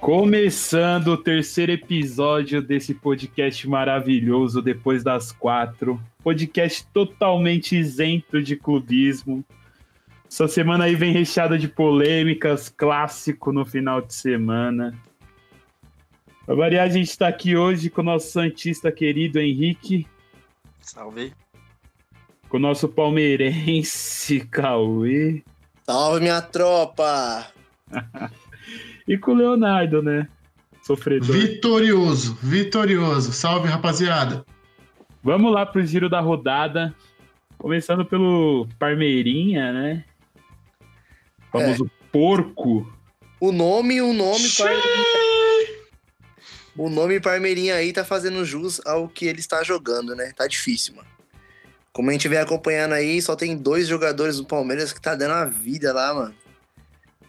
Começando o terceiro episódio desse podcast maravilhoso depois das quatro. Podcast totalmente isento de clubismo. Essa semana aí vem recheada de polêmicas, clássico no final de semana. Pra variar, a gente está aqui hoje com o nosso Santista querido Henrique. Salve. Com o nosso palmeirense Cauê. Salve, minha tropa! e com o Leonardo, né? Sofredor. Vitorioso, vitorioso. Salve, rapaziada. Vamos lá pro giro da rodada. Começando pelo Parmeirinha, né? O famoso é. porco. O nome, o nome O nome Parmeirinha aí tá fazendo jus ao que ele está jogando, né? Tá difícil, mano. Como a gente vem acompanhando aí, só tem dois jogadores do Palmeiras que tá dando a vida lá, mano.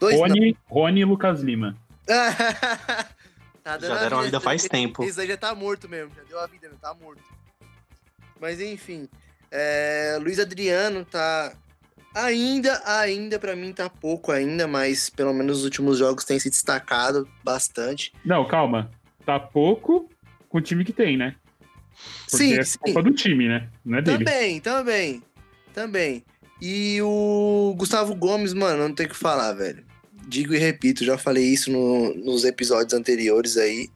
Dois, Rony, Rony e Lucas Lima. tá já deram a vida, vida faz tempo. Isso aí já tá morto mesmo, já deu a vida, tá morto. Mas enfim, é, Luiz Adriano tá ainda, ainda para mim tá pouco ainda, mas pelo menos nos últimos jogos tem se destacado bastante. Não, calma, tá pouco com o time que tem, né? Porque sim, é sim. culpa do time, né? Não é dele. Também, também, também. E o Gustavo Gomes, mano, não tem o que falar, velho. Digo e repito, já falei isso no, nos episódios anteriores aí,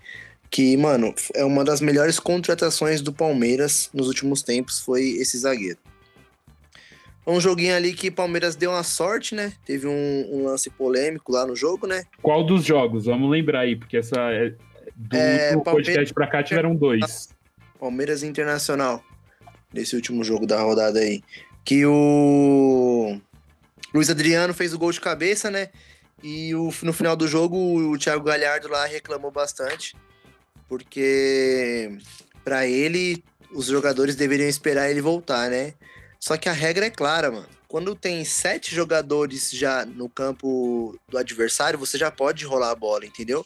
que, mano, é uma das melhores contratações do Palmeiras nos últimos tempos, foi esse zagueiro. Um joguinho ali que o Palmeiras deu uma sorte, né? Teve um, um, lance polêmico lá no jogo, né? Qual dos jogos? Vamos lembrar aí, porque essa é, do é, último podcast pra cá tiveram dois. Palmeiras Internacional, nesse último jogo da rodada aí que o Luiz Adriano fez o gol de cabeça, né? E o, no final do jogo o Thiago Galhardo lá reclamou bastante, porque para ele os jogadores deveriam esperar ele voltar, né? Só que a regra é clara, mano. Quando tem sete jogadores já no campo do adversário, você já pode rolar a bola, entendeu?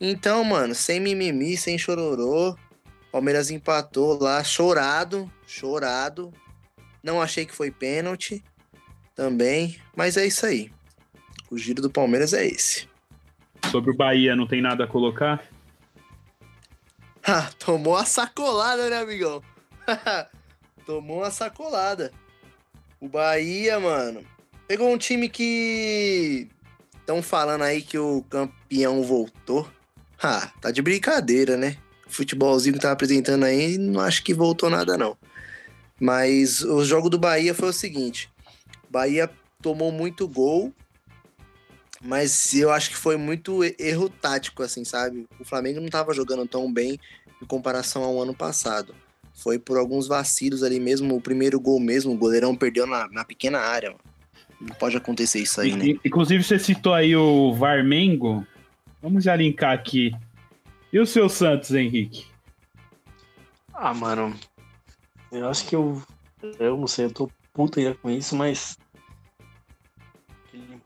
Então, mano, sem mimimi, sem chororô, Palmeiras empatou lá, chorado, chorado, não achei que foi pênalti também, mas é isso aí. O giro do Palmeiras é esse. Sobre o Bahia, não tem nada a colocar? Ah, tomou a sacolada, né, amigão? tomou uma sacolada. O Bahia, mano, pegou um time que estão falando aí que o campeão voltou. Ah, tá de brincadeira, né? O futebolzinho que tá apresentando aí, não acho que voltou nada, não. Mas o jogo do Bahia foi o seguinte: Bahia tomou muito gol, mas eu acho que foi muito erro tático, assim, sabe? O Flamengo não estava jogando tão bem em comparação ao ano passado. Foi por alguns vacilos ali mesmo, o primeiro gol mesmo, o goleirão perdeu na, na pequena área. Mano. Não pode acontecer isso aí, né? Inclusive, você citou aí o Varmengo. Vamos já linkar aqui. E o seu Santos, Henrique? Ah, mano, eu acho que eu. Eu não sei, eu tô puto ainda com isso, mas.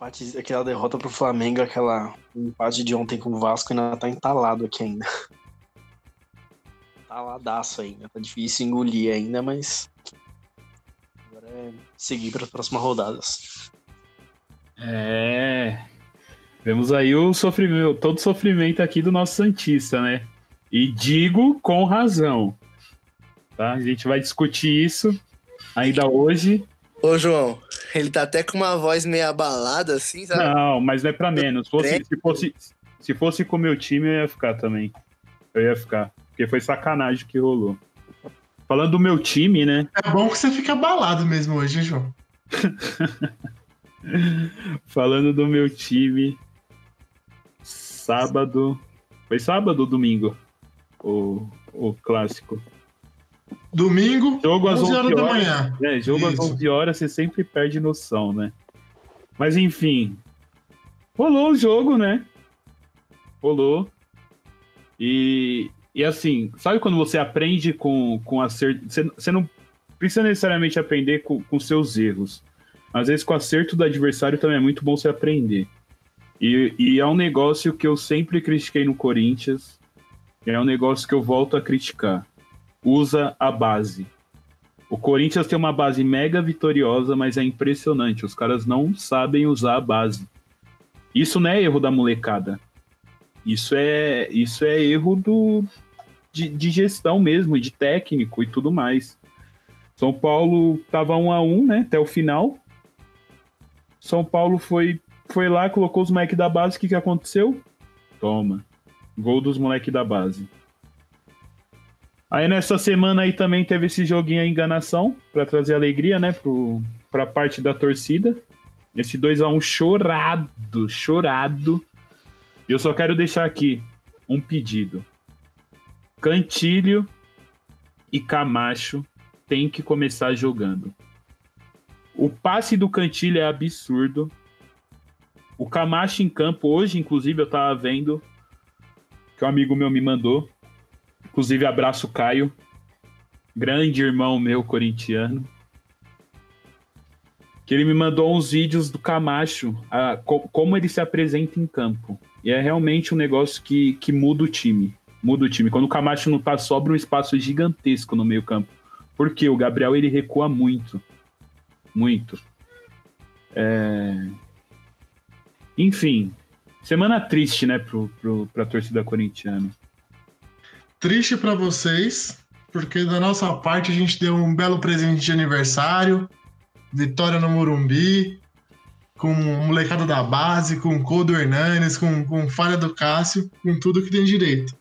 Empate, aquela derrota pro Flamengo, aquela empate de ontem com o Vasco ainda tá entalado aqui ainda. Taladaço ainda. Tá difícil engolir ainda, mas. Agora é seguir para as próximas rodadas. É. Vemos aí o sofrimento, todo o sofrimento aqui do nosso Santista, né? E digo com razão. Tá? A gente vai discutir isso ainda hoje. Ô, João, ele tá até com uma voz meio abalada, assim, sabe? Não, mas não é pra menos. Se fosse, se fosse, se fosse com o meu time, eu ia ficar também. Eu ia ficar. Porque foi sacanagem que rolou. Falando do meu time, né? É bom que você fica abalado mesmo hoje, hein, João? Falando do meu time. Sábado. Foi sábado ou domingo? O, o clássico. Domingo, jogo às 11 horas, horas da manhã. É, jogo Isso. às 11 horas você sempre perde noção, né? Mas enfim, rolou o jogo, né? Rolou. E, e assim, sabe quando você aprende com, com acerto? Você, você não precisa necessariamente aprender com, com seus erros. Às vezes, com o acerto do adversário também é muito bom você aprender. E, e é um negócio que eu sempre critiquei no Corinthians. E é um negócio que eu volto a criticar usa a base. O Corinthians tem uma base mega vitoriosa, mas é impressionante. Os caras não sabem usar a base. Isso não é erro da molecada. Isso é, isso é erro do, de, de gestão mesmo, de técnico e tudo mais. São Paulo tava um a um, né, até o final. São Paulo foi, foi lá, colocou os moleques da base, o que, que aconteceu? Toma. Gol dos moleques da base. Aí nessa semana aí também teve esse joguinho a enganação, para trazer alegria, né, pro, pra parte da torcida. Esse 2 a 1 um chorado, chorado. Eu só quero deixar aqui um pedido. Cantilho e Camacho tem que começar jogando. O passe do Cantilho é absurdo. O Camacho em campo, hoje, inclusive, eu tava vendo que um amigo meu me mandou. Inclusive, abraço Caio, grande irmão meu corintiano. Que ele me mandou uns vídeos do Camacho, a, co como ele se apresenta em campo. E é realmente um negócio que, que muda o time. Muda o time. Quando o Camacho não tá, sobra um espaço gigantesco no meio-campo. Porque o Gabriel ele recua muito. Muito. É... Enfim, semana triste, né, pro, pro, pra torcida corintiana. Triste para vocês, porque da nossa parte a gente deu um belo presente de aniversário, vitória no Morumbi, com o molecada da base, com o Codo Hernanes, com, com falha do Cássio, com tudo que tem direito.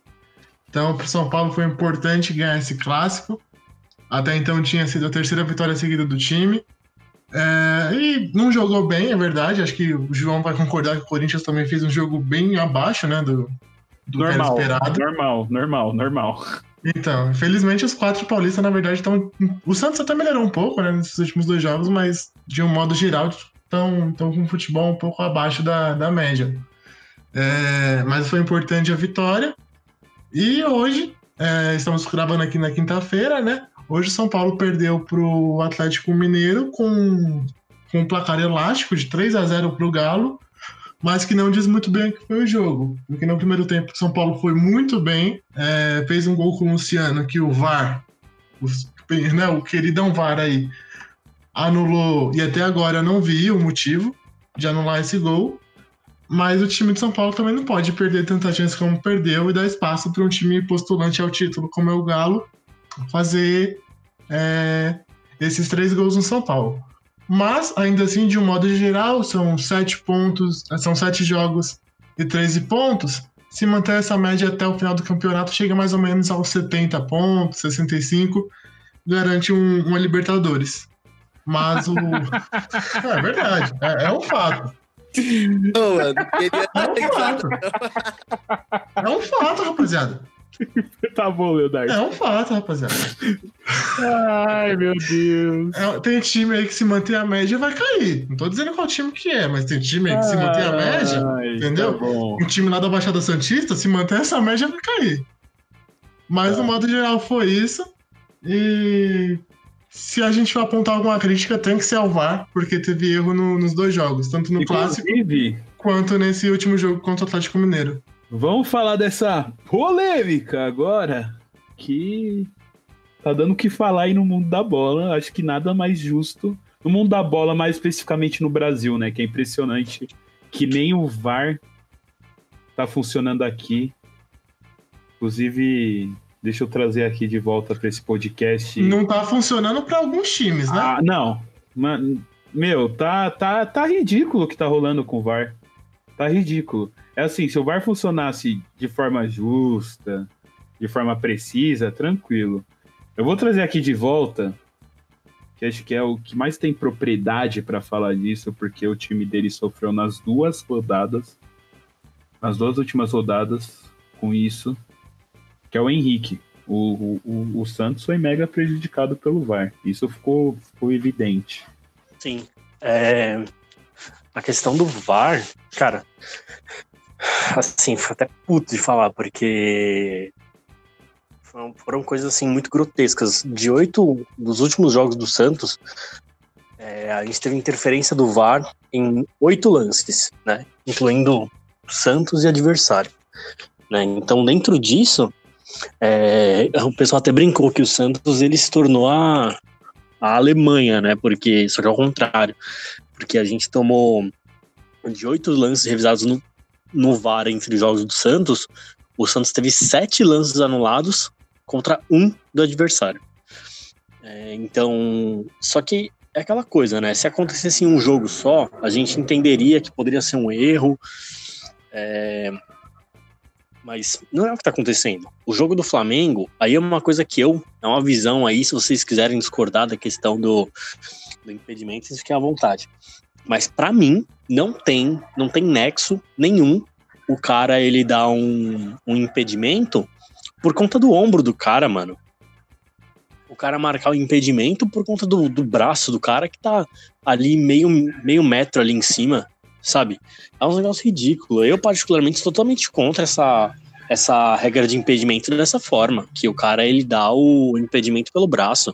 Então, para São Paulo foi importante ganhar esse clássico. Até então tinha sido a terceira vitória seguida do time. É, e não jogou bem, é verdade. Acho que o João vai concordar que o Corinthians também fez um jogo bem abaixo, né? Do, do normal, esperado. Normal, normal, normal. Então, infelizmente os quatro paulistas, na verdade, estão. O Santos até melhorou um pouco, né, nesses últimos dois jogos, mas de um modo geral estão com um futebol um pouco abaixo da, da média. É, mas foi importante a vitória. E hoje, é, estamos gravando aqui na quinta-feira, né? Hoje o São Paulo perdeu para o Atlético Mineiro com, com um placar elástico de 3 a 0 para o Galo, mas que não diz muito bem o que foi o jogo. Porque no primeiro tempo São Paulo foi muito bem, é, fez um gol com o Luciano que o VAR, o, né, o queridão VAR aí, anulou, e até agora eu não vi o motivo de anular esse gol. Mas o time de São Paulo também não pode perder tantas chances como perdeu e dar espaço para um time postulante ao título como é o Galo fazer é, esses três gols no São Paulo. Mas, ainda assim, de um modo geral, são sete pontos, são sete jogos e 13 pontos. Se manter essa média até o final do campeonato, chega mais ou menos aos 70 pontos, 65, garante um, uma Libertadores. Mas o. é verdade, é, é um fato. É um fato. É um fato, rapaziada. tá bom, Leonardo. É um fato, rapaziada. Ai, meu Deus. É, tem time aí que se manter a média vai cair. Não tô dizendo qual time que é, mas tem time aí que se manter a média, Ai, entendeu? Tá um time lá da Baixada Santista, se manter essa média vai cair. Mas, no tá. modo geral, foi isso. E se a gente for apontar alguma crítica, tem que ser ao VAR, porque teve erro no, nos dois jogos, tanto no Inclusive, clássico quanto nesse último jogo contra o Atlético Mineiro. Vamos falar dessa polêmica agora que tá dando o que falar aí no mundo da bola. Acho que nada mais justo. No mundo da bola, mais especificamente no Brasil, né? Que é impressionante que nem o VAR tá funcionando aqui. Inclusive, deixa eu trazer aqui de volta para esse podcast. Não tá funcionando para alguns times, né? Ah, não. Meu, tá, tá, tá ridículo o que tá rolando com o VAR. Tá ridículo. É assim, se o VAR funcionasse de forma justa, de forma precisa, tranquilo. Eu vou trazer aqui de volta, que acho que é o que mais tem propriedade para falar disso, porque o time dele sofreu nas duas rodadas, nas duas últimas rodadas, com isso, que é o Henrique. O, o, o Santos foi mega prejudicado pelo VAR. Isso ficou, ficou evidente. Sim. É... A questão do VAR, cara, assim, foi até puto de falar, porque foram, foram coisas assim muito grotescas. De oito dos últimos jogos do Santos, é, a gente teve interferência do VAR em oito lances, né? Incluindo Santos e adversário. Né? Então, dentro disso, é, o pessoal até brincou que o Santos ele se tornou a, a Alemanha, né? Porque só que ao contrário, porque a gente tomou de oito lances revisados no no VAR entre os jogos do Santos, o Santos teve sete lances anulados contra um do adversário. É, então, só que é aquela coisa, né? Se acontecesse em um jogo só, a gente entenderia que poderia ser um erro. É... Mas não é o que está acontecendo. O jogo do Flamengo, aí é uma coisa que eu. É uma visão aí, se vocês quiserem discordar da questão do, do impedimento, vocês fiquem à vontade. Mas para mim, não tem, não tem nexo nenhum o cara ele dá um, um impedimento por conta do ombro do cara, mano o cara marcar o impedimento por conta do, do braço do cara que tá ali meio, meio metro ali em cima, sabe? É um negócio ridículo. Eu, particularmente, sou totalmente contra essa, essa regra de impedimento dessa forma, que o cara ele dá o impedimento pelo braço.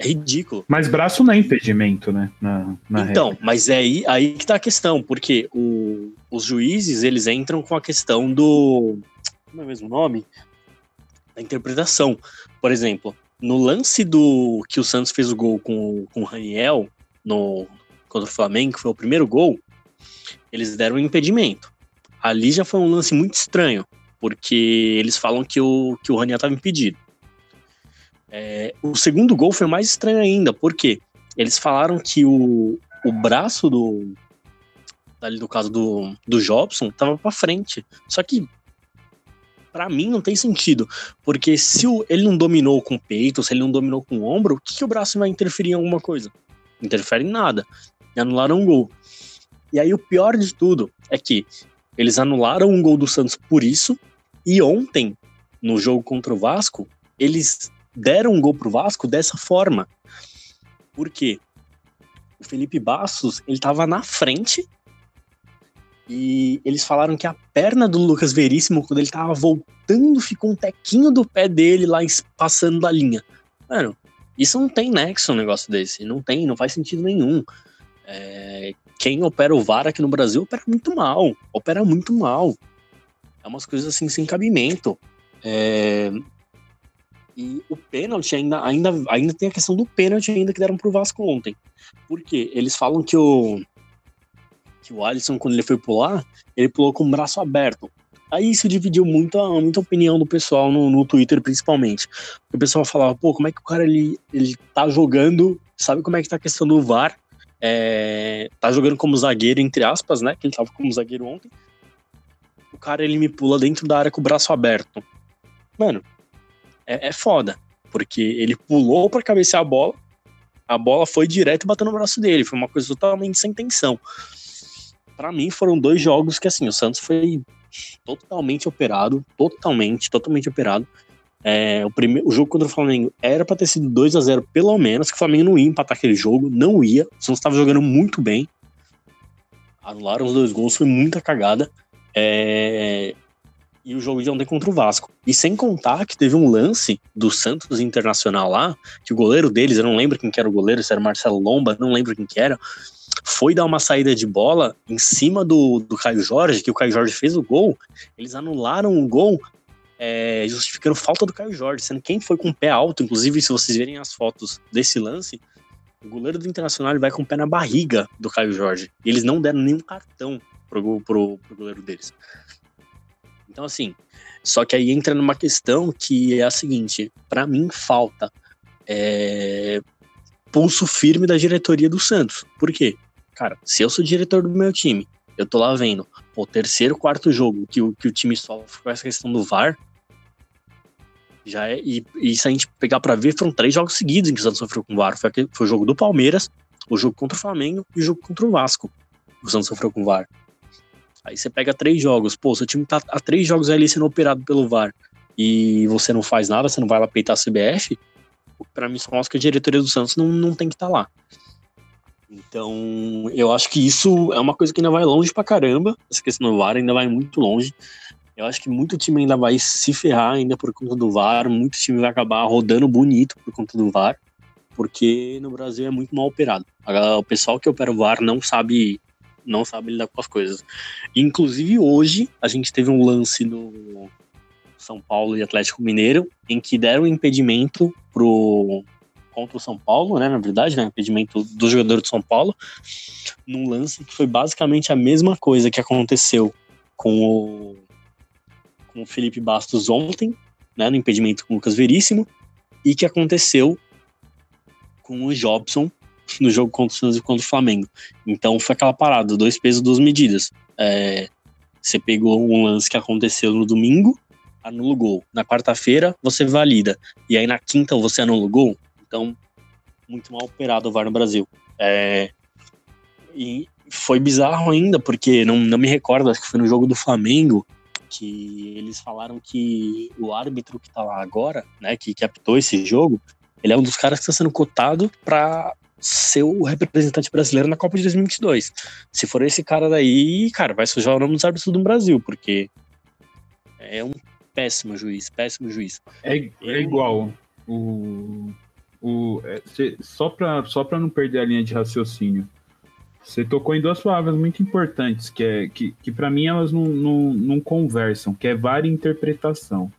É ridículo. Mas braço não é impedimento, né? Na, na então, regra. mas é aí, aí que tá a questão, porque o, os juízes, eles entram com a questão do... Como é o mesmo nome? Da interpretação. Por exemplo, no lance do que o Santos fez o gol com, com o Raniel no, contra o Flamengo, que foi o primeiro gol, eles deram um impedimento. Ali já foi um lance muito estranho, porque eles falam que o, que o Raniel estava impedido. É, o segundo gol foi mais estranho ainda, porque eles falaram que o, o braço do. Ali do caso do, do Jobson, estava para frente. Só que para mim não tem sentido. Porque se o, ele não dominou com o peito, se ele não dominou com o ombro, o que, que o braço vai interferir em alguma coisa? Interfere em nada. E anularam um gol. E aí o pior de tudo é que eles anularam um gol do Santos por isso. E ontem, no jogo contra o Vasco, eles deram um gol pro Vasco dessa forma. Por quê? O Felipe Bastos, ele tava na frente e eles falaram que a perna do Lucas Veríssimo, quando ele tava voltando, ficou um tequinho do pé dele lá passando da linha. Mano, isso não tem nexo um negócio desse. Não tem, não faz sentido nenhum. É, quem opera o VAR aqui no Brasil opera muito mal. Opera muito mal. É umas coisas assim sem cabimento. É, e o pênalti ainda, ainda, ainda tem a questão do pênalti ainda que deram pro Vasco ontem. Por quê? Eles falam que o que o Alisson, quando ele foi pular, ele pulou com o braço aberto. Aí isso dividiu muita, muita opinião do pessoal no, no Twitter, principalmente. O pessoal falava, pô, como é que o cara ele, ele tá jogando, sabe como é que tá a questão do VAR? É, tá jogando como zagueiro, entre aspas, né? Que ele tava como zagueiro ontem. O cara ele me pula dentro da área com o braço aberto. Mano, é, é foda. Porque ele pulou para cabecear a bola, a bola foi direto bateu no braço dele. Foi uma coisa totalmente sem intenção para mim foram dois jogos que assim, o Santos foi totalmente operado, totalmente, totalmente operado. É, o, primeiro, o jogo contra o Flamengo era para ter sido 2 a 0 pelo menos, que o Flamengo não ia empatar aquele jogo, não ia. O Santos estava jogando muito bem. Anularam os dois gols, foi muita cagada. É, e o jogo de ontem contra o Vasco. E sem contar que teve um lance do Santos Internacional lá, que o goleiro deles, eu não lembro quem que era o goleiro, se era Marcelo Lomba, não lembro quem que era foi dar uma saída de bola em cima do, do Caio Jorge, que o Caio Jorge fez o gol, eles anularam o gol é, justificando falta do Caio Jorge, sendo quem foi com o pé alto, inclusive se vocês verem as fotos desse lance, o goleiro do Internacional vai com o pé na barriga do Caio Jorge. E eles não deram nenhum cartão pro, pro, pro goleiro deles. Então, assim, só que aí entra numa questão que é a seguinte: para mim falta é, pulso firme da diretoria do Santos. Por quê? cara, se eu sou diretor do meu time, eu tô lá vendo, o terceiro, quarto jogo que o, que o time sofre com essa questão do VAR, já é, e, e se a gente pegar para ver, foram três jogos seguidos em que o Santos sofreu com o VAR. Foi, foi o jogo do Palmeiras, o jogo contra o Flamengo e o jogo contra o Vasco. O Santos sofreu com o VAR. Aí você pega três jogos, pô, seu time tá há três jogos ali sendo operado pelo VAR e você não faz nada, você não vai lá peitar a CBF, para mim só mostra que a diretoria do Santos não, não tem que estar tá lá. Então, eu acho que isso é uma coisa que ainda vai longe pra caramba. Essa questão do VAR ainda vai muito longe. Eu acho que muito time ainda vai se ferrar ainda por conta do VAR. Muito time vai acabar rodando bonito por conta do VAR. Porque no Brasil é muito mal operado. O pessoal que opera o VAR não sabe não sabe lidar com as coisas. Inclusive hoje a gente teve um lance no São Paulo e Atlético Mineiro em que deram impedimento pro contra o São Paulo, né? Na verdade, né? Impedimento do jogador do São Paulo, num lance que foi basicamente a mesma coisa que aconteceu com o, com o Felipe Bastos ontem, né, no impedimento com o Lucas Veríssimo, e que aconteceu com o Jobson no jogo contra o Santos e contra o Flamengo. Então foi aquela parada, dois pesos, duas medidas. É, você pegou um lance que aconteceu no domingo, anula o gol. Na quarta-feira, você valida. E aí na quinta você anula o gol. Então, muito mal operado o VAR no Brasil. É, e foi bizarro ainda, porque não, não me recordo, acho que foi no jogo do Flamengo, que eles falaram que o árbitro que tá lá agora, né, que, apitou esse jogo, ele é um dos caras que está sendo cotado para ser o representante brasileiro na Copa de 2022. Se for esse cara daí, cara, vai sujar o nome dos árbitros do Brasil, porque é um péssimo juiz, péssimo juiz. É, é igual. O, o, é, só para só pra não perder a linha de raciocínio. Você tocou em duas palavras muito importantes, que, é, que, que para mim elas não, não, não conversam, que é interpretação.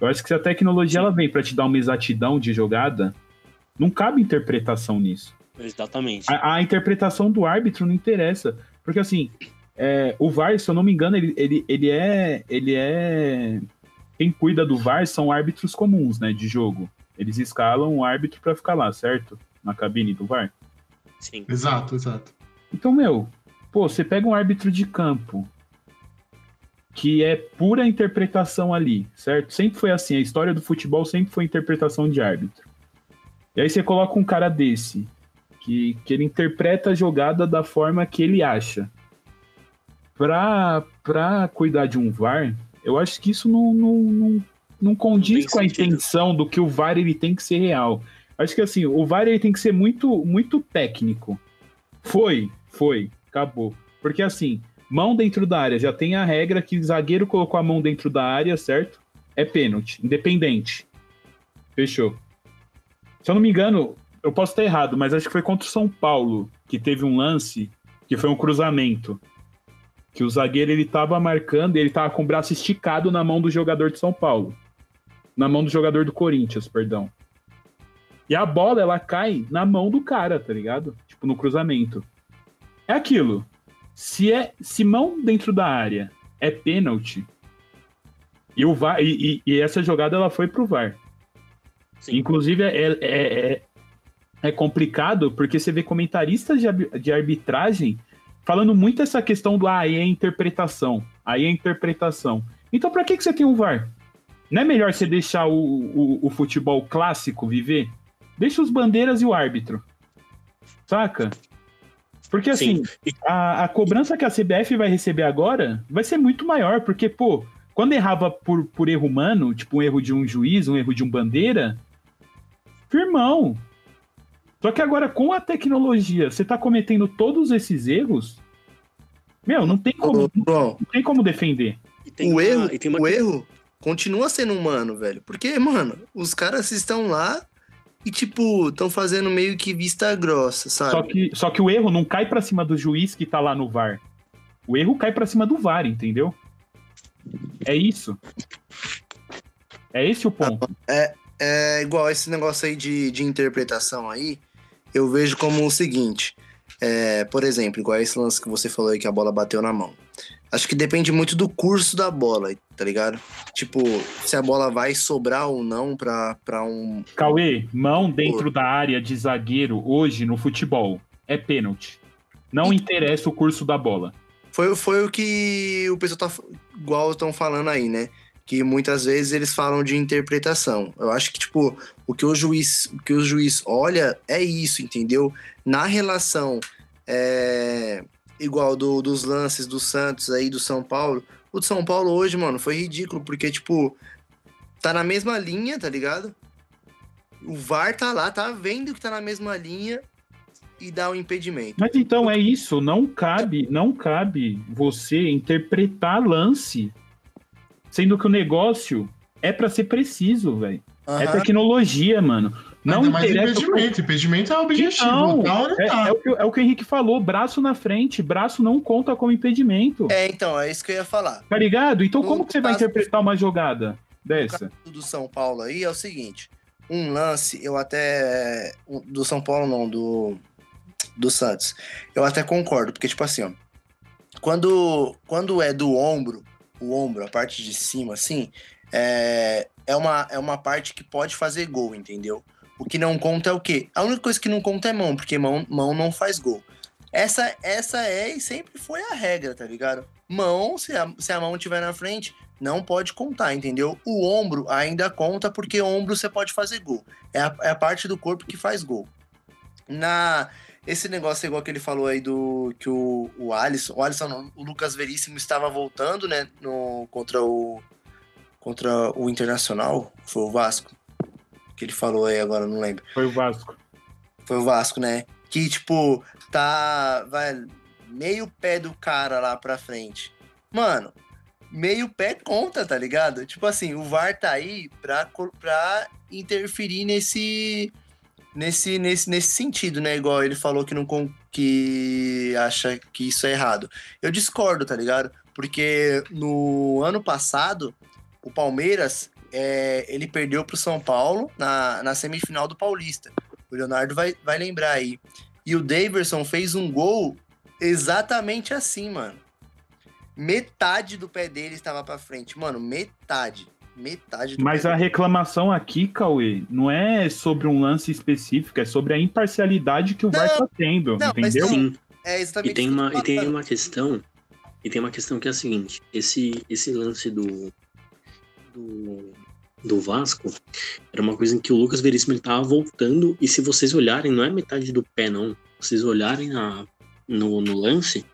Eu acho que se a tecnologia ela vem para te dar uma exatidão de jogada, não cabe interpretação nisso. Exatamente. A, a interpretação do árbitro não interessa. Porque assim, é, o VAR, se eu não me engano, ele, ele, ele é. Ele é. Quem cuida do VAR são árbitros comuns, né? De jogo. Eles escalam o árbitro para ficar lá, certo? Na cabine do VAR. Sim. Exato, exato. Então, meu, pô, você pega um árbitro de campo que é pura interpretação ali, certo? Sempre foi assim, a história do futebol sempre foi interpretação de árbitro. E aí você coloca um cara desse, que, que ele interpreta a jogada da forma que ele acha. Pra, pra cuidar de um VAR, eu acho que isso não, não, não, não condiz não com a sentido. intenção do que o VAR ele tem que ser real. Acho que assim, o VAR ele tem que ser muito, muito técnico. Foi, foi, acabou. Porque assim, Mão dentro da área. Já tem a regra que zagueiro colocou a mão dentro da área, certo? É pênalti, independente. Fechou. Se eu não me engano, eu posso estar errado, mas acho que foi contra o São Paulo que teve um lance que foi um cruzamento. Que o zagueiro ele tava marcando e ele tava com o braço esticado na mão do jogador de São Paulo. Na mão do jogador do Corinthians, perdão. E a bola, ela cai na mão do cara, tá ligado? Tipo, no cruzamento. É aquilo. Se é se mão dentro da área é pênalti, e, o VAR, e, e, e essa jogada ela foi pro VAR. Sim. Inclusive, é, é, é, é, complicado porque você vê comentaristas de, de arbitragem falando muito essa questão do ah, aí é interpretação. Aí é interpretação. Então, para que, que você tem o VAR? Não é melhor você deixar o, o, o futebol clássico viver? Deixa os bandeiras e o árbitro. Saca? Porque assim, a, a, cobrança que a CBF vai receber agora vai ser muito maior, porque, pô, quando errava por, por erro humano, tipo um erro de um juiz, um erro de um bandeira, firmão. Só que agora, com a tecnologia, você tá cometendo todos esses erros, meu, não tem como, não tem como defender. o uma, erro, uma... o erro continua sendo humano, velho. Porque, mano, os caras estão lá e, tipo, estão fazendo meio que vista grossa, sabe? Só que, só que o erro não cai para cima do juiz que tá lá no VAR. O erro cai para cima do VAR, entendeu? É isso. É esse o ponto. É, é igual esse negócio aí de, de interpretação aí, eu vejo como o seguinte. É, por exemplo, igual esse lance que você falou aí que a bola bateu na mão. Acho que depende muito do curso da bola, tá ligado? Tipo, se a bola vai sobrar ou não pra, pra um. Cauê, mão dentro da área de zagueiro hoje no futebol é pênalti. Não e... interessa o curso da bola. Foi, foi o que o pessoal tá. Igual estão falando aí, né? Que muitas vezes eles falam de interpretação. Eu acho que, tipo, o que o juiz, o que o juiz olha é isso, entendeu? Na relação. É igual do, dos lances do Santos aí, do São Paulo. O de São Paulo hoje, mano, foi ridículo, porque, tipo, tá na mesma linha, tá ligado? O VAR tá lá, tá vendo que tá na mesma linha e dá o um impedimento. Mas então é isso, não cabe, não cabe você interpretar lance, sendo que o negócio é para ser preciso, velho. Uhum. É tecnologia, mano. Não Ainda mais impedimento. Impedimento é o objetivo. Não, tá é, tá. é, o que, é, o que, o Henrique falou: braço na frente, braço não conta como impedimento. É, então, é isso que eu ia falar. Tá ligado? Então, no como que você vai interpretar uma jogada dessa? do São Paulo aí é o seguinte: um lance, eu até. Do São Paulo, não, do. Do Santos. Eu até concordo, porque, tipo assim, ó. quando, quando é do ombro, o ombro, a parte de cima, assim, é, é, uma, é uma parte que pode fazer gol, entendeu? O que não conta é o quê? A única coisa que não conta é mão, porque mão, mão não faz gol. Essa, essa é e sempre foi a regra, tá ligado? Mão, se a, se a mão estiver na frente, não pode contar, entendeu? O ombro ainda conta porque ombro você pode fazer gol. É a, é a parte do corpo que faz gol. Na esse negócio igual que ele falou aí do que o, o Alisson, o Alisson não, o Lucas Veríssimo estava voltando, né, no contra o contra o Internacional, foi o Vasco. Que ele falou aí agora, não lembro. Foi o Vasco. Foi o Vasco, né? Que tipo tá, vai meio pé do cara lá pra frente. Mano, meio pé conta, tá ligado? Tipo assim, o VAR tá aí pra, pra interferir nesse nesse, nesse, nesse sentido, né? Igual ele falou que não que acha que isso é errado. Eu discordo, tá ligado? Porque no ano passado, o Palmeiras é, ele perdeu pro São Paulo na, na semifinal do Paulista. O Leonardo vai, vai lembrar aí. E o Daverson fez um gol exatamente assim, mano. Metade do pé dele estava para frente. Mano, metade metade do Mas a reclamação aqui, Cauê, não é sobre um lance específico, é sobre a imparcialidade que o não, VAR tá tendo, não, entendeu? Sim. É exatamente e tem uma e tem uma questão, e tem uma questão que é a seguinte, esse esse lance do do, do Vasco era uma coisa em que o Lucas Veríssimo ele tava voltando e se vocês olharem, não é metade do pé não. Se vocês olharem na, no, no lance,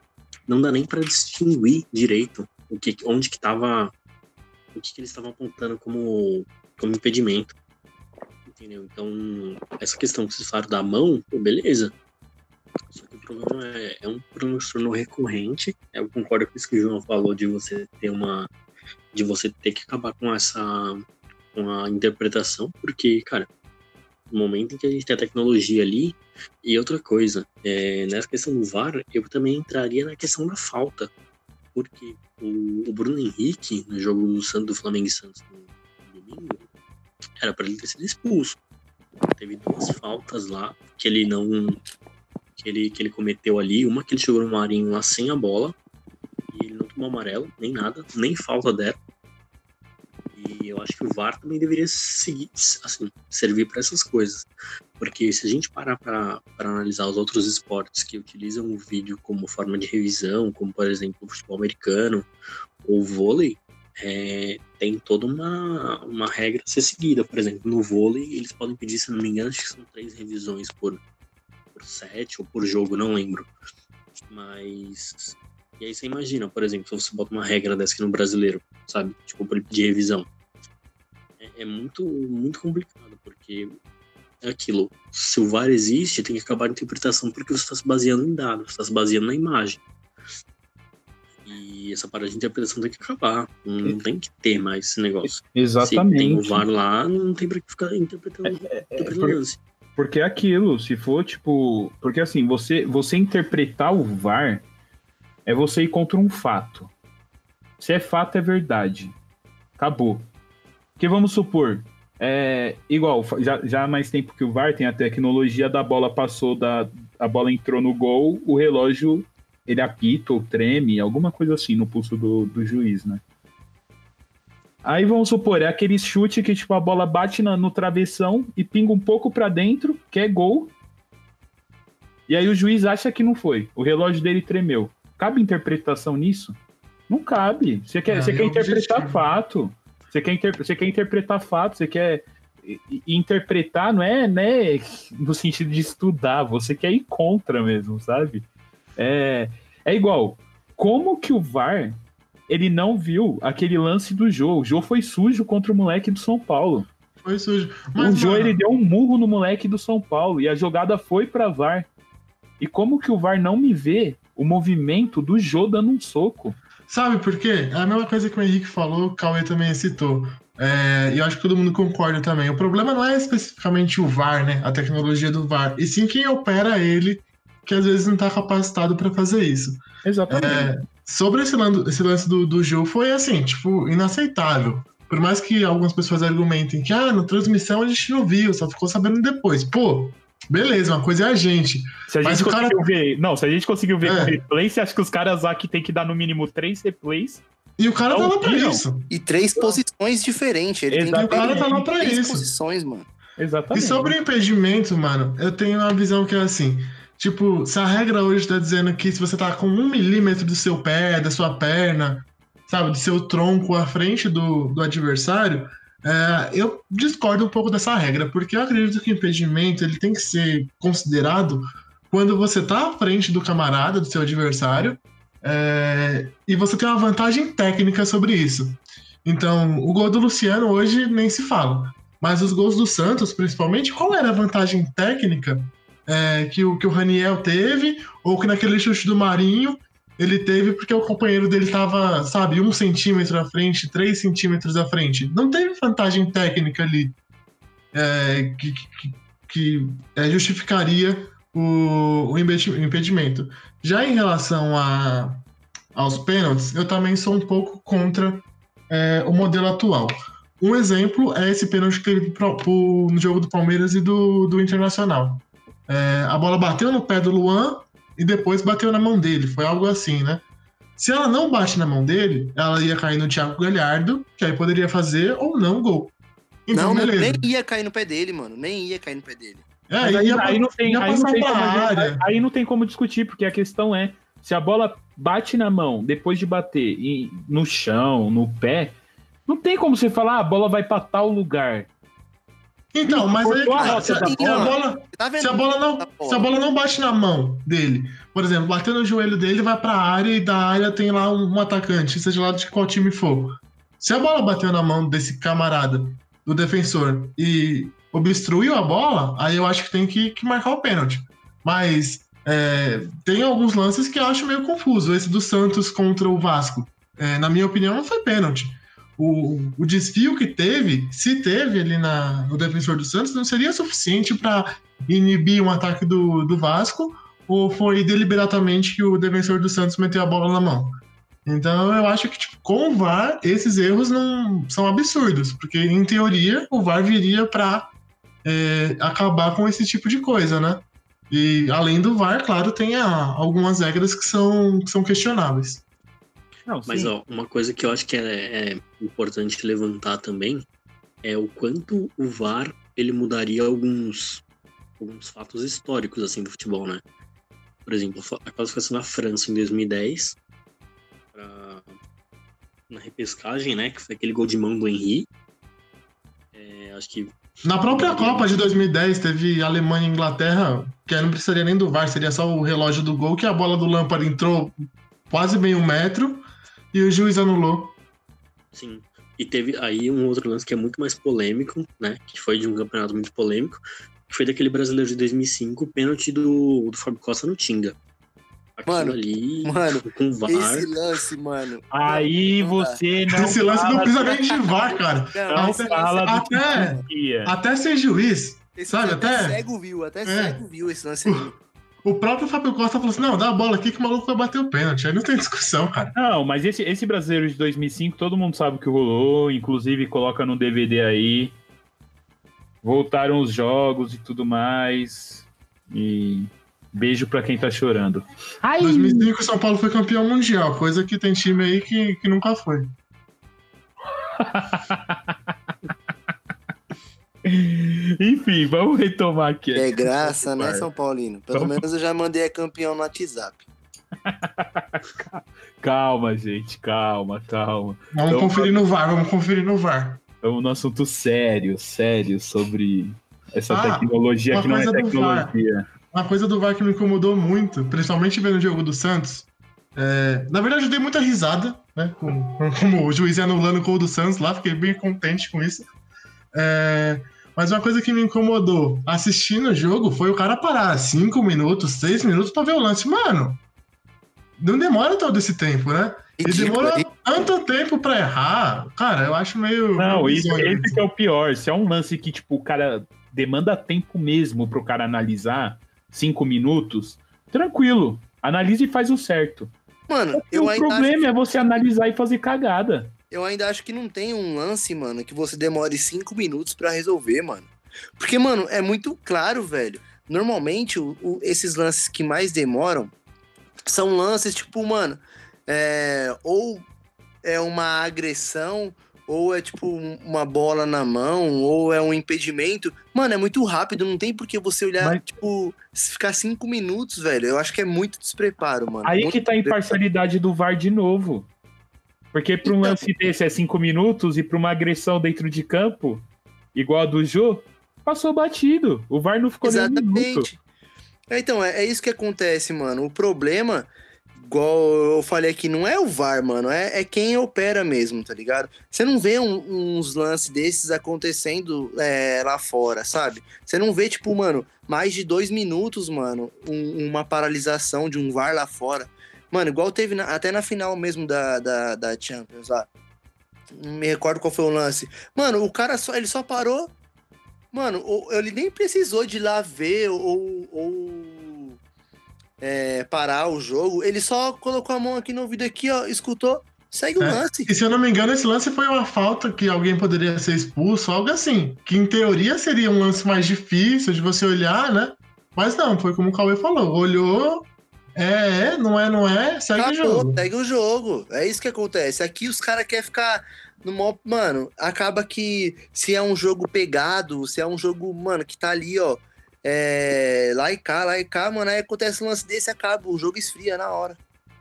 não dá nem para distinguir direito o que onde que tava o que, que eles estavam apontando como, como impedimento. Entendeu? Então, essa questão que vocês falaram da mão, pô, beleza. Só que o problema é, é um transtorno recorrente. Eu concordo com isso que o João falou de você ter uma. de você ter que acabar com essa. com a interpretação, porque, cara, no momento em que a gente tem a tecnologia ali. E outra coisa, é, nessa questão do VAR, eu também entraria na questão da falta porque o, o Bruno Henrique, no jogo do, Santos, do Flamengo e Santos no, domingo, era para ele ter sido expulso. Teve duas faltas lá que ele não. que ele, que ele cometeu ali. Uma que ele chegou no Marinho lá sem a bola. E ele não tomou amarelo, nem nada, nem falta dela. Eu acho que o VAR também deveria seguir, assim, servir para essas coisas. Porque se a gente parar para analisar os outros esportes que utilizam o vídeo como forma de revisão, como por exemplo o futebol americano ou o vôlei, é, tem toda uma, uma regra a ser seguida. Por exemplo, no vôlei, eles podem pedir, se não me engano, acho que são três revisões por, por set ou por jogo, não lembro. Mas. E aí você imagina, por exemplo, se você bota uma regra dessa aqui no brasileiro, sabe? Tipo, de revisão é muito, muito complicado, porque é aquilo. Se o VAR existe, tem que acabar a interpretação porque você está se baseando em dados, você está se baseando na imagem. E essa parada de interpretação tem que acabar. Não tem que ter mais esse negócio. Exatamente. Se tem o VAR lá, não tem para que ficar interpretando, é, é, interpretando é porque é aquilo, se for tipo. Porque assim, você, você interpretar o VAR é você ir contra um fato. Se é fato, é verdade. Acabou. Porque vamos supor, é, igual, já, já há mais tempo que o VAR tem a tecnologia da bola passou, da, a bola entrou no gol, o relógio ele apita ou treme, alguma coisa assim no pulso do, do juiz, né? Aí vamos supor, é aquele chute que tipo, a bola bate na, no travessão e pinga um pouco para dentro, que é gol. E aí o juiz acha que não foi. O relógio dele tremeu. Cabe interpretação nisso? Não cabe. Você quer, você quer interpretar fato. Você quer, inter... você quer interpretar fatos, você quer interpretar, não é né, no sentido de estudar, você quer ir contra mesmo, sabe? É, é igual, como que o VAR ele não viu aquele lance do Jô? O Jô foi sujo contra o moleque do São Paulo. Foi sujo. Mas, o Jô mano... ele deu um murro no moleque do São Paulo e a jogada foi para VAR. E como que o VAR não me vê o movimento do Jô dando um soco? Sabe por quê? É a mesma coisa que o Henrique falou, o Cauê também citou. É, e eu acho que todo mundo concorda também. O problema não é especificamente o VAR, né? A tecnologia do VAR, e sim quem opera ele, que às vezes não está capacitado para fazer isso. Exatamente. É, sobre esse, lance, esse lance do, do jogo, foi assim, tipo, inaceitável. Por mais que algumas pessoas argumentem que, ah, na transmissão a gente não viu, só ficou sabendo depois. Pô, Beleza, uma coisa é a gente. Se a Mas gente o cara- conseguiu ver. Não, se a gente conseguiu ver É. replay, você acha que os caras aqui tem que dar no mínimo três replays? E o cara tá lá pra isso. E três posições diferentes. Ele tem Exatamente. pegar O cara tá lá pra três isso. posições, mano. E Exatamente. sobre o impedimento, mano, eu tenho uma visão que é assim. Tipo, se a regra hoje tá dizendo que se você tá com um milímetro do seu pé, da sua perna, sabe, do seu tronco à frente do, do adversário, é, eu discordo um pouco dessa regra, porque eu acredito que o impedimento ele tem que ser considerado quando você tá à frente do camarada, do seu adversário, é, e você tem uma vantagem técnica sobre isso. Então, o gol do Luciano hoje nem se fala. Mas os gols do Santos, principalmente, qual era a vantagem técnica é, que, o, que o Raniel teve, ou que naquele chute do Marinho ele teve porque o companheiro dele estava, sabe, um centímetro à frente, três centímetros à frente. Não teve vantagem técnica ali é, que, que, que, é, justificaria o, o impedi- o impedimento. Já em relação a, aos pênaltis, eu também sou um pouco contra é, o modelo atual. Um exemplo é esse pênalti que teve pro- pro- no jogo do Palmeiras e do, do Internacional. É, a bola bateu no pé do Luan e depois bateu na mão dele. Foi algo assim, né? Se ela não bate na mão dele, ela ia cair no Thiago Galhardo, que aí poderia fazer ou não gol. Então, não, beleza. nem ia cair no pé dele, mano. Nem ia cair no pé dele. É, Mas aí, ia, aí não tem, aí, não tem como, área. aí não tem como discutir, porque a questão é: se a bola bate na mão depois de bater e- no chão, no pé, não tem como você falar, ah, a bola vai pra tal lugar. Então, mas aí cara, rota se, a bola. Tá se a bola não, Tá se a bola não bate na mão dele, por exemplo, bateu no joelho dele, vai pra área e da área tem lá um, um atacante, seja lá de qual time for. Se a bola bateu na mão desse camarada, do defensor, e obstruiu a bola, aí eu acho que tem que, que marcar o pênalti. Mas é, tem alguns lances que eu acho meio confuso. Esse do Santos contra o Vasco. É, na minha opinião, não foi pênalti. O, o desfio que teve, se teve ali na, no defensor do Santos, não seria suficiente para inibir um ataque do, do Vasco, ou foi deliberadamente que o defensor do Santos meteu a bola na mão? Então eu acho que tipo, com o VAR esses erros não são absurdos, porque em teoria o VAR viria para acabar com esse tipo de coisa, né? E além do VAR, claro, tem a- algumas regras que são, que são questionáveis. Não, Mas, ó, uma coisa que eu acho que é, é importante levantar também é o quanto o VAR ele mudaria alguns, alguns fatos históricos assim do futebol, né? Por exemplo, a classificação da França em 2010 pra- na repescagem, né? Que foi aquele gol de mão do Henry. É, acho que Na própria Copa de 2010 teve Alemanha e Inglaterra, que aí não precisaria nem do VAR, seria só o relógio do gol, que a bola do Lampard entrou quase meio metro e o juiz anulou. Sim. E teve aí um outro lance que é muito mais polêmico, né? Que foi de um campeonato muito polêmico, que foi daquele brasileiro de 2005, o pênalti do, do Fábio Costa no Tinga. Aquilo Mano, ali, mano, com VAR. Esse lance, mano. Aí não dá. você não. Esse lance não precisa nem de VAR, cara. Não, que até- podia. Até ser juiz, esse sabe, até até- cego viu, até É. cego viu esse lance aí. O próprio Fábio Costa falou assim: não, dá a bola aqui que o maluco vai bater o pênalti. Aí não tem discussão, cara. Não, mas esse, esse brasileiro de 2005, todo mundo sabe o que rolou, inclusive coloca no DVD aí. Voltaram os jogos e tudo mais. E beijo pra quem tá chorando. Em 2005 o São Paulo foi campeão mundial, coisa que tem time aí que, que nunca foi. Enfim, vamos retomar aqui. É graça, né. São Paulino? Pelo Vamos- menos eu já mandei a campeão no WhatsApp. Calma, gente, calma, calma. Vamos Então- conferir no VAR, vamos conferir no VAR. Estamos num assunto sério, sério, sobre essa Ah, tecnologia que não é tecnologia. Uma coisa do VAR que me incomodou muito, principalmente vendo o jogo do Santos, é, na verdade eu dei muita risada, né? Com, com- como o juiz ia anulando o gol do Santos lá, fiquei bem contente com isso. É, mas uma coisa que me incomodou assistindo o jogo foi o cara parar cinco minutos, seis minutos pra ver o lance. Mano, não demora todo esse tempo, né? Ele Ridículo. demora tanto tempo pra errar. Cara, eu acho meio. Não, isso, esse que é o pior. Se é um lance que, tipo, o cara demanda tempo mesmo pro cara analisar, cinco minutos, tranquilo. Analisa e faz o certo. Mano, eu o ainda, problema acho, é você analisar e fazer cagada. Eu ainda acho que não tem um lance, mano, que você demore cinco minutos pra resolver, mano. Porque, mano, é muito claro, velho. normalmente o, o, esses lances que mais demoram são lances tipo, mano, é, ou é uma agressão, ou é tipo uma bola na mão, ou é um impedimento. Mano, é muito rápido, não tem por que você olhar, Mas... tipo, ficar cinco minutos, velho. Eu acho que é muito despreparo, mano. Aí muito que tá a imparcialidade do VAR de novo. Porque para um então... lance desse é cinco minutos e para uma agressão dentro de campo, igual a do Jô, passou batido. O VAR não ficou Exatamente. nem um minuto. É, então, é, é isso que acontece, mano. O problema igual eu falei aqui, não é o VAR, mano, é, é quem opera mesmo, tá ligado? Você não vê um, uns lances desses acontecendo é, lá fora, sabe? Você não vê, tipo, mano, mais de dois minutos, mano, um, uma paralisação de um VAR lá fora. Mano, igual teve na, até na final mesmo da, da, da Champions lá. Não me recordo qual foi o lance. Mano, o cara só, ele só parou. Mano, ele nem precisou de ir lá ver ou, ou é, parar o jogo, ele só colocou a mão aqui no ouvido aqui, ó, escutou, segue o é. lance. E se eu não me engano, esse lance foi uma falta que alguém poderia ser expulso, algo assim. Que em teoria seria um lance mais difícil de você olhar, né? Mas não, foi como o Cauê falou, olhou, é, é, não é, não é, segue Acabou, o jogo. Segue o jogo. É isso que acontece. Aqui os caras querem ficar no maior. Mano, acaba que se é um jogo pegado, se é um jogo, mano, que tá ali, ó, é, lá e cá, lá e cá, mano, aí acontece um lance desse acaba, o jogo esfria na hora.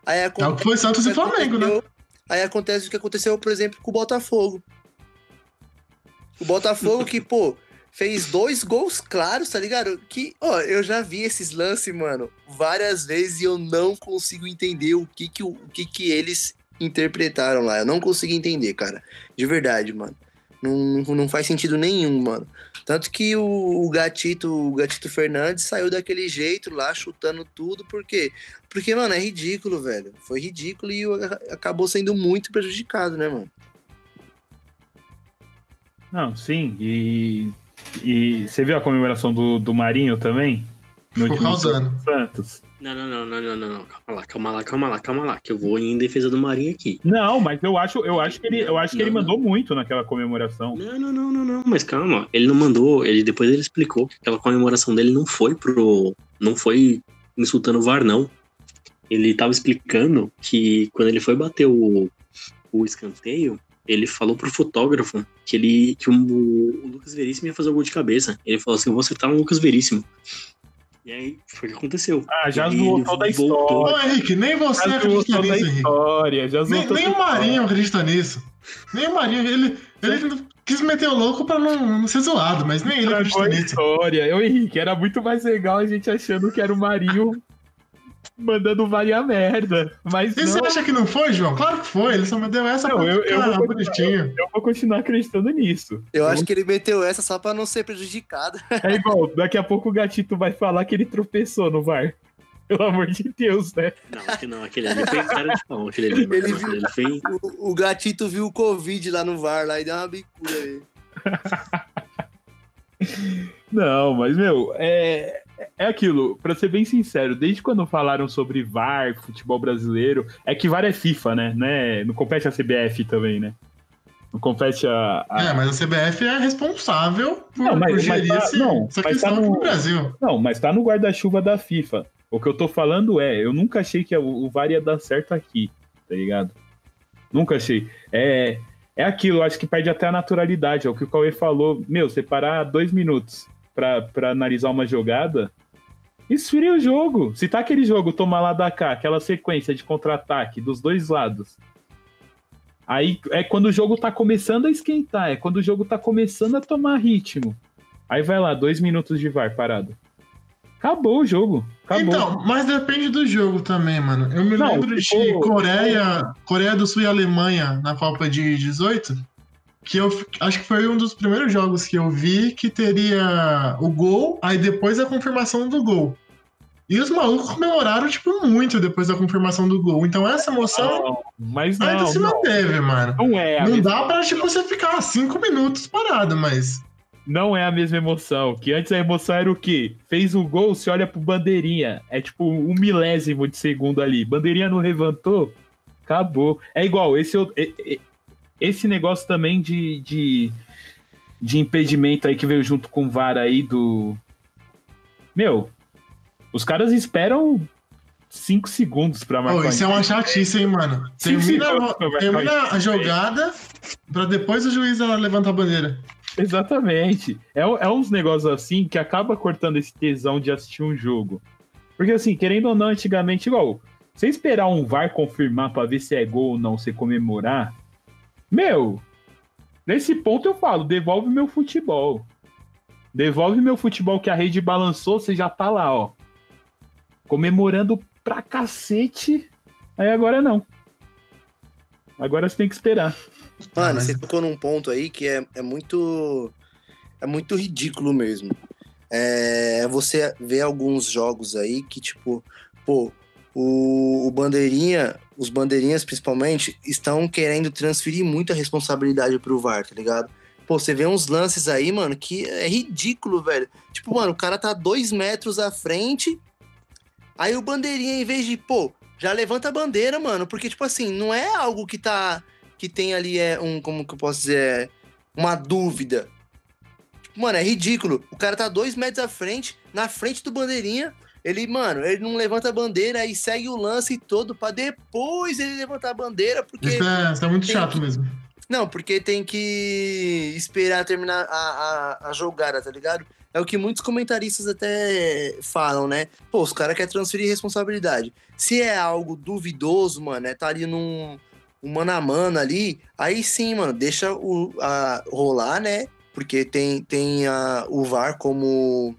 Aí acontece, é o que foi Santos e Flamengo, né? Aí acontece o que aconteceu, por exemplo, com o Botafogo. O Botafogo que, pô, fez dois gols claros, tá ligado? Que, ó, eu já vi esses lances, mano, várias vezes e eu não consigo entender o que que, o que que eles interpretaram lá. Eu não consigo entender, cara. De verdade, mano. Não, não faz sentido nenhum, mano. Tanto que o, o, Gatito, o Gatito Fernandes saiu daquele jeito lá, chutando tudo, por quê? Porque, mano, é ridículo, velho. Foi ridículo e acabou sendo muito prejudicado, né, mano? Não, sim. E, e você viu a comemoração do, do Marinho também? No Ficou causando. Santos. Não, não, não, não, não, não, não. Calma lá, calma lá, calma lá, calma lá, que eu vou em defesa do Marinho aqui. Não, mas eu acho, eu acho que ele, eu acho que não, ele mandou não. muito naquela comemoração. Não, não, não, não, não, mas calma, ele não mandou, ele depois ele explicou que aquela comemoração dele não foi pro, não foi insultando o VAR não. Ele tava explicando que quando ele foi bater o, o escanteio, ele falou pro fotógrafo que ele que o, o Lucas Veríssimo ia fazer o gol de cabeça. Ele falou assim: "Eu vou acertar um Lucas Veríssimo". E aí foi o que aconteceu. Ah, já voltou da história. Ô, Henrique, nem você já acredita nisso, Henrique. História, já nem, nem o Marinho acredita nisso. Nem o Marinho, ele, ele quis meter o louco pra não, não ser zoado, mas nem ele acredita nisso. história. Eu, Henrique, era muito mais legal a gente achando que era o Marinho mandando variar merda. Mas e não... você acha que não foi, João? Claro que foi. Ele só me deu essa não, pra eu, eu, vou bonitinho. Eu, eu, vou continuar acreditando nisso. Eu acho que ele meteu essa só pra não ser prejudicado. É igual, daqui a pouco o gatito vai falar que ele tropeçou no VAR. Pelo amor de Deus, né? Não, acho que não. Aquele ali foi cara de pau. Aquele ali, ele viu, ele foi... o, o gatito viu o Covid lá no VAR lá e deu uma bicura aí. Não, mas, meu, é, é aquilo, para ser bem sincero, desde quando falaram sobre VAR, futebol brasileiro, é que VAR é FIFA, né? né? Não compete a CBF também, né? Não compete a, a... É, mas a CBF é responsável por, não, mas, por gerir mas tá, não, essa questão tá no, Brasil. Não, mas tá no guarda-chuva da FIFA. O que eu tô falando é, eu nunca achei que o VAR ia dar certo aqui, tá ligado? Nunca achei. É, é aquilo, acho que perde até a naturalidade. É o que o Cauê falou. Meu, separar dois minutos para analisar uma jogada, esfria o jogo. Se tá aquele jogo, toma lá da cá, aquela sequência de contra-ataque dos dois lados. Aí é quando o jogo tá começando a esquentar, é quando o jogo tá começando a tomar ritmo. Aí vai lá, dois minutos de VAR parado. Acabou o jogo. Acabou. Então, mas depende do jogo também, mano. Eu me Não, lembro de Coreia, Coreia do Sul e Alemanha na Copa de 18 que eu acho que foi um dos primeiros jogos que eu vi que teria o gol, aí depois a confirmação do gol. E os malucos comemoraram, tipo, muito depois da confirmação do gol. Então essa emoção não, mas não, ainda se manteve, não. mano. Não é. Não dá pra, tipo, você ficar cinco minutos parado, mas. Não é a mesma emoção. Que antes a emoção era o quê? Fez o gol, você olha pro bandeirinha. É tipo um milésimo de segundo ali. Bandeirinha não levantou, acabou. É igual, esse, esse negócio também de, de, de impedimento aí que veio junto com o VAR aí do, Meu, os caras esperam 5 segundos pra marcar. Oh, isso é uma chatice, hein, mano? Termina, termina a jogada pra depois o juiz levantar a bandeira. Exatamente. É, é uns negócios assim que acaba cortando esse tesão de assistir um jogo. Porque assim, querendo ou não, antigamente, igual, você esperar um VAR confirmar pra ver se é gol ou não, você comemorar, meu, nesse ponto eu falo, devolve meu futebol. Devolve meu futebol que a rede balançou, você já tá lá, ó. Comemorando pra cacete. Aí agora não. Agora você tem que esperar. Mano, mas... você tocou num ponto aí que é, é muito. É muito ridículo mesmo. É, você vê alguns jogos aí que, tipo, pô, o, o Bandeirinha, os Bandeirinhas principalmente, estão querendo transferir muita responsabilidade pro VAR, tá ligado? Pô, você vê uns lances aí, mano, que é ridículo, velho. Tipo, mano, o cara tá dois metros à frente, aí o Bandeirinha, em vez de, pô, já levanta a bandeira, mano, porque, tipo assim, não é algo que tá que tem ali é um, como que eu posso dizer, é uma dúvida. Mano, é ridículo. O cara tá dois metros à frente, na frente do bandeirinha. Ele, mano, ele não levanta a bandeira e segue o lance todo para depois ele levantar a bandeira, porque. Isso é, isso é muito chato que... mesmo. Não, porque tem que esperar terminar a, a, a jogada, tá ligado? É o que muitos comentaristas até falam, né? Pô, os caras querem transferir responsabilidade. Se é algo duvidoso, mano, é tá ali num, um mano a mano ali, aí sim, mano, deixa o, a, rolar, né? Porque tem, tem a, o VAR como,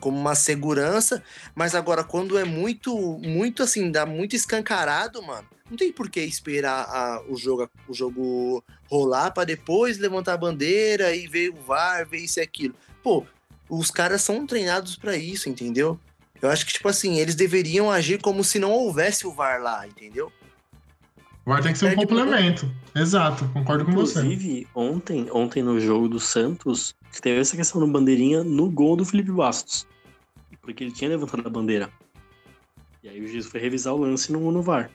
como uma segurança, mas agora quando é muito, muito assim, dá muito escancarado, mano, não tem por que esperar a, o, jogo, o jogo rolar para depois levantar a bandeira e ver o VAR, ver isso e aquilo. Pô, os caras são treinados para isso, entendeu? Eu acho que, tipo assim, eles deveriam agir como se não houvesse o VAR lá, entendeu? Vai ter que ser um complemento. Exato, concordo com Inclusive, você. Inclusive, ontem, ontem no jogo do Santos, teve essa questão do bandeirinha no gol do Felipe Bastos. Porque ele tinha levantado a bandeira. E aí o juiz foi revisar o lance no, no VAR.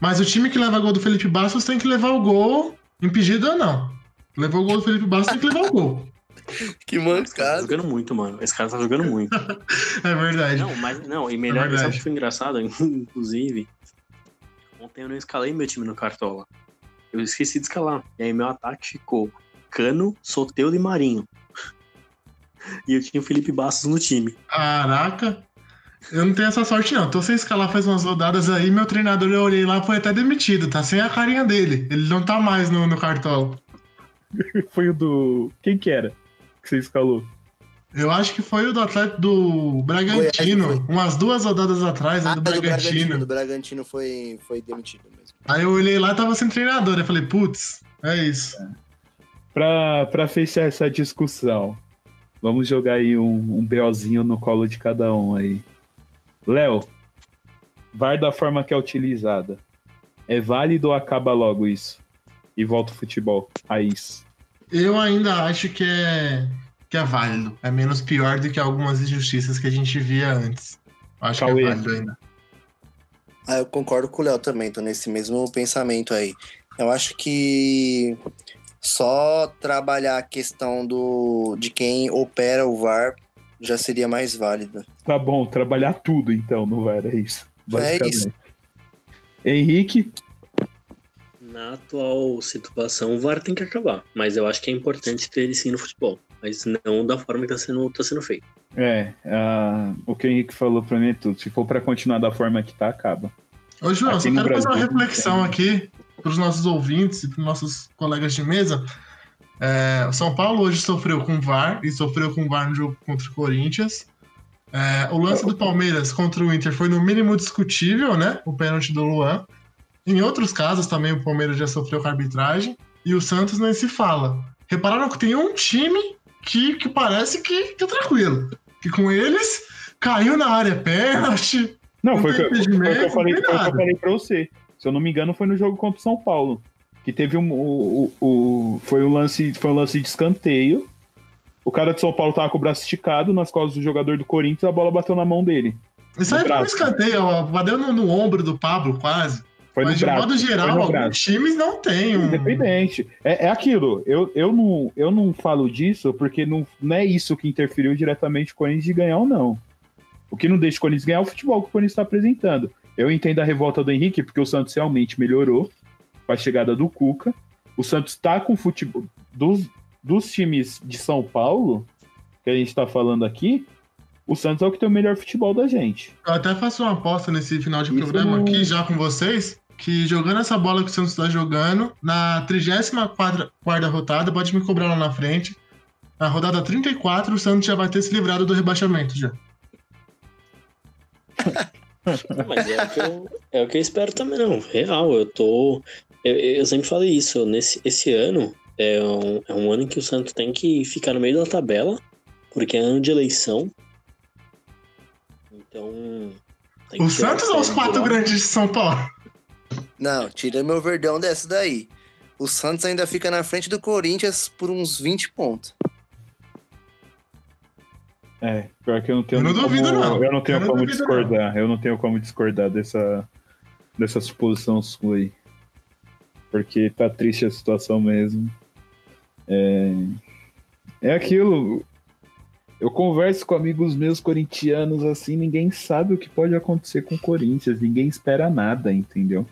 Mas o time que leva gol do Felipe Bastos tem que levar o gol impedido ou não. Levou o gol do Felipe Bastos tem que levar o gol. Que mancada. Tá jogando muito, mano. Esse cara tá jogando muito. é verdade. Não, mas não, e melhor, é sabe que foi engraçado, inclusive, Ontem eu não escalei meu time no Cartola. Eu esqueci de escalar. E aí meu ataque ficou Cano, Soteudo e Marinho. e eu tinha o Felipe Bastos no time. Caraca! Eu não tenho essa sorte, não. Tô sem escalar faz umas rodadas aí. Meu treinador, eu olhei lá, foi até demitido. Tá sem a carinha dele. Ele não tá mais no, no Cartola. foi o do. Quem que era que você escalou? Eu acho que foi o do Atlético do Bragantino, umas duas rodadas atrás, ah, do, Bragantino. do Bragantino. Do Bragantino foi, foi demitido mesmo. Aí eu olhei lá e tava sem treinador. Eu falei, putz, é isso. É. Pra, pra fechar essa discussão, vamos jogar aí um, um BOzinho no colo de cada um aí. Léo, VAR da forma que é utilizada. É válido ou acaba logo isso? E volta o futebol, raiz. Eu ainda acho que é que é válido. É menos pior do que algumas injustiças que a gente via antes. Acho Cauê. que é válido ainda. Ah, eu concordo com o Léo também, tô nesse mesmo pensamento aí. Eu acho que só trabalhar a questão do, de quem opera o VAR já seria mais válido. Tá bom, trabalhar tudo então no VAR, é isso. É isso. Henrique? Na atual situação, o VAR tem que acabar, mas eu acho que é importante ter ele sim no futebol mas não da forma que está sendo, tá sendo feito. É, uh, o que o Henrique falou para mim é tudo. Se for para continuar da forma que tá, acaba. Ô, João, aqui só quero Brasil, fazer uma reflexão aqui para os nossos ouvintes e para os nossos colegas de mesa. É, o São Paulo hoje sofreu com VAR e sofreu com VAR no jogo contra o Corinthians. É, o lance do Palmeiras contra o Inter foi no mínimo discutível, né? O pênalti do Luan. Em outros casos também o Palmeiras já sofreu com a arbitragem. E o Santos nem se fala. Repararam que tem um time que, que parece que, é tranquilo. Que com eles caiu na área pênalti. Não, não foi, que, foi, foi, que eu falei, foi que eu falei pra você. Se eu não me engano, foi no jogo contra o São Paulo. Que teve um. O, o, o, foi, um lance, foi um lance de escanteio. O cara de São Paulo tava com o braço esticado nas costas do jogador do Corinthians a bola bateu na mão dele. Isso aí foi um escanteio, bateu no, no, ombro do Pablo, quase. Foi Mas no de modo geral, alguns times não têm um. Independente. É, é aquilo. Eu, eu, não, eu não falo disso porque não, não é isso que interferiu diretamente com o Corinthians de ganhar ou não. O que não deixa o Corinthians ganhar é o futebol que o Corinthians está apresentando. Eu entendo a revolta do Henrique, porque o Santos realmente melhorou com a chegada do Cuca. O Santos está com futebol. Dos, dos times de São Paulo, que a gente está falando aqui, o Santos é o que tem o melhor futebol da gente. Eu até faço uma aposta nesse final de Isso programa não- aqui, já com vocês, que jogando essa bola que o Santos está jogando, na 34 quarta rodada, pode me cobrar lá na frente. Na rodada 34, o Santos já vai ter se livrado do rebaixamento já. Mas é o, que eu, é o que eu espero também, não. Real, eu tô. Eu, eu sempre falei isso. Nesse, esse ano é um, é um ano em que o Santos tem que ficar no meio da tabela, porque é ano de eleição. Então. O Santos ou os quatro grandes de São Paulo? Não, tira meu verdão dessa daí. O Santos ainda fica na frente do Corinthians por uns 20 pontos. É, pior que eu não tenho Eu não como, duvido, não. Eu não tenho Eu não como duvido, discordar. Eu não tenho como discordar dessa, dessa suposição sua aí. Porque tá triste a situação mesmo. É, é aquilo. Eu converso com amigos meus corintianos assim, ninguém sabe o que pode acontecer com o Corinthians, ninguém espera nada, entendeu?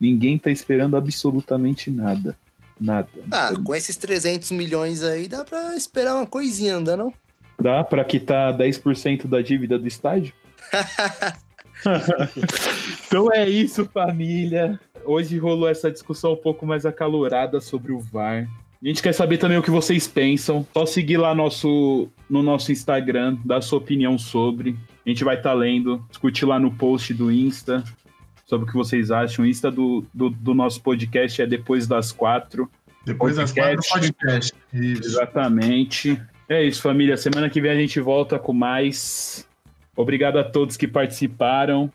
Ninguém tá esperando absolutamente nada. Nada. Ah, com esses 300 milhões aí, dá pra esperar uma coisinha, não dá não? Dá pra quitar 10% da dívida do estádio? então é isso, família. Hoje rolou essa discussão um pouco mais acalorada sobre o VAR. A gente quer saber também o que vocês pensam. Só seguir lá nosso, no nosso Instagram, dar sua opinião sobre. A gente vai estar lendo, discutir lá no post do Insta sobre o que vocês acham. O Insta do, do, do nosso podcast é depois das quatro. Depois das quatro Podcast. podcast. Isso. Exatamente. É isso, família. Semana que vem a gente volta com mais. Obrigado a todos que participaram.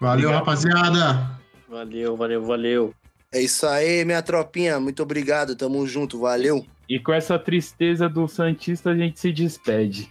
Valeu, Obrigado. rapaziada. Valeu, valeu, valeu. É isso aí, minha tropinha. Muito obrigado. Tamo junto. Valeu. E com essa tristeza do Santista, a gente se despede.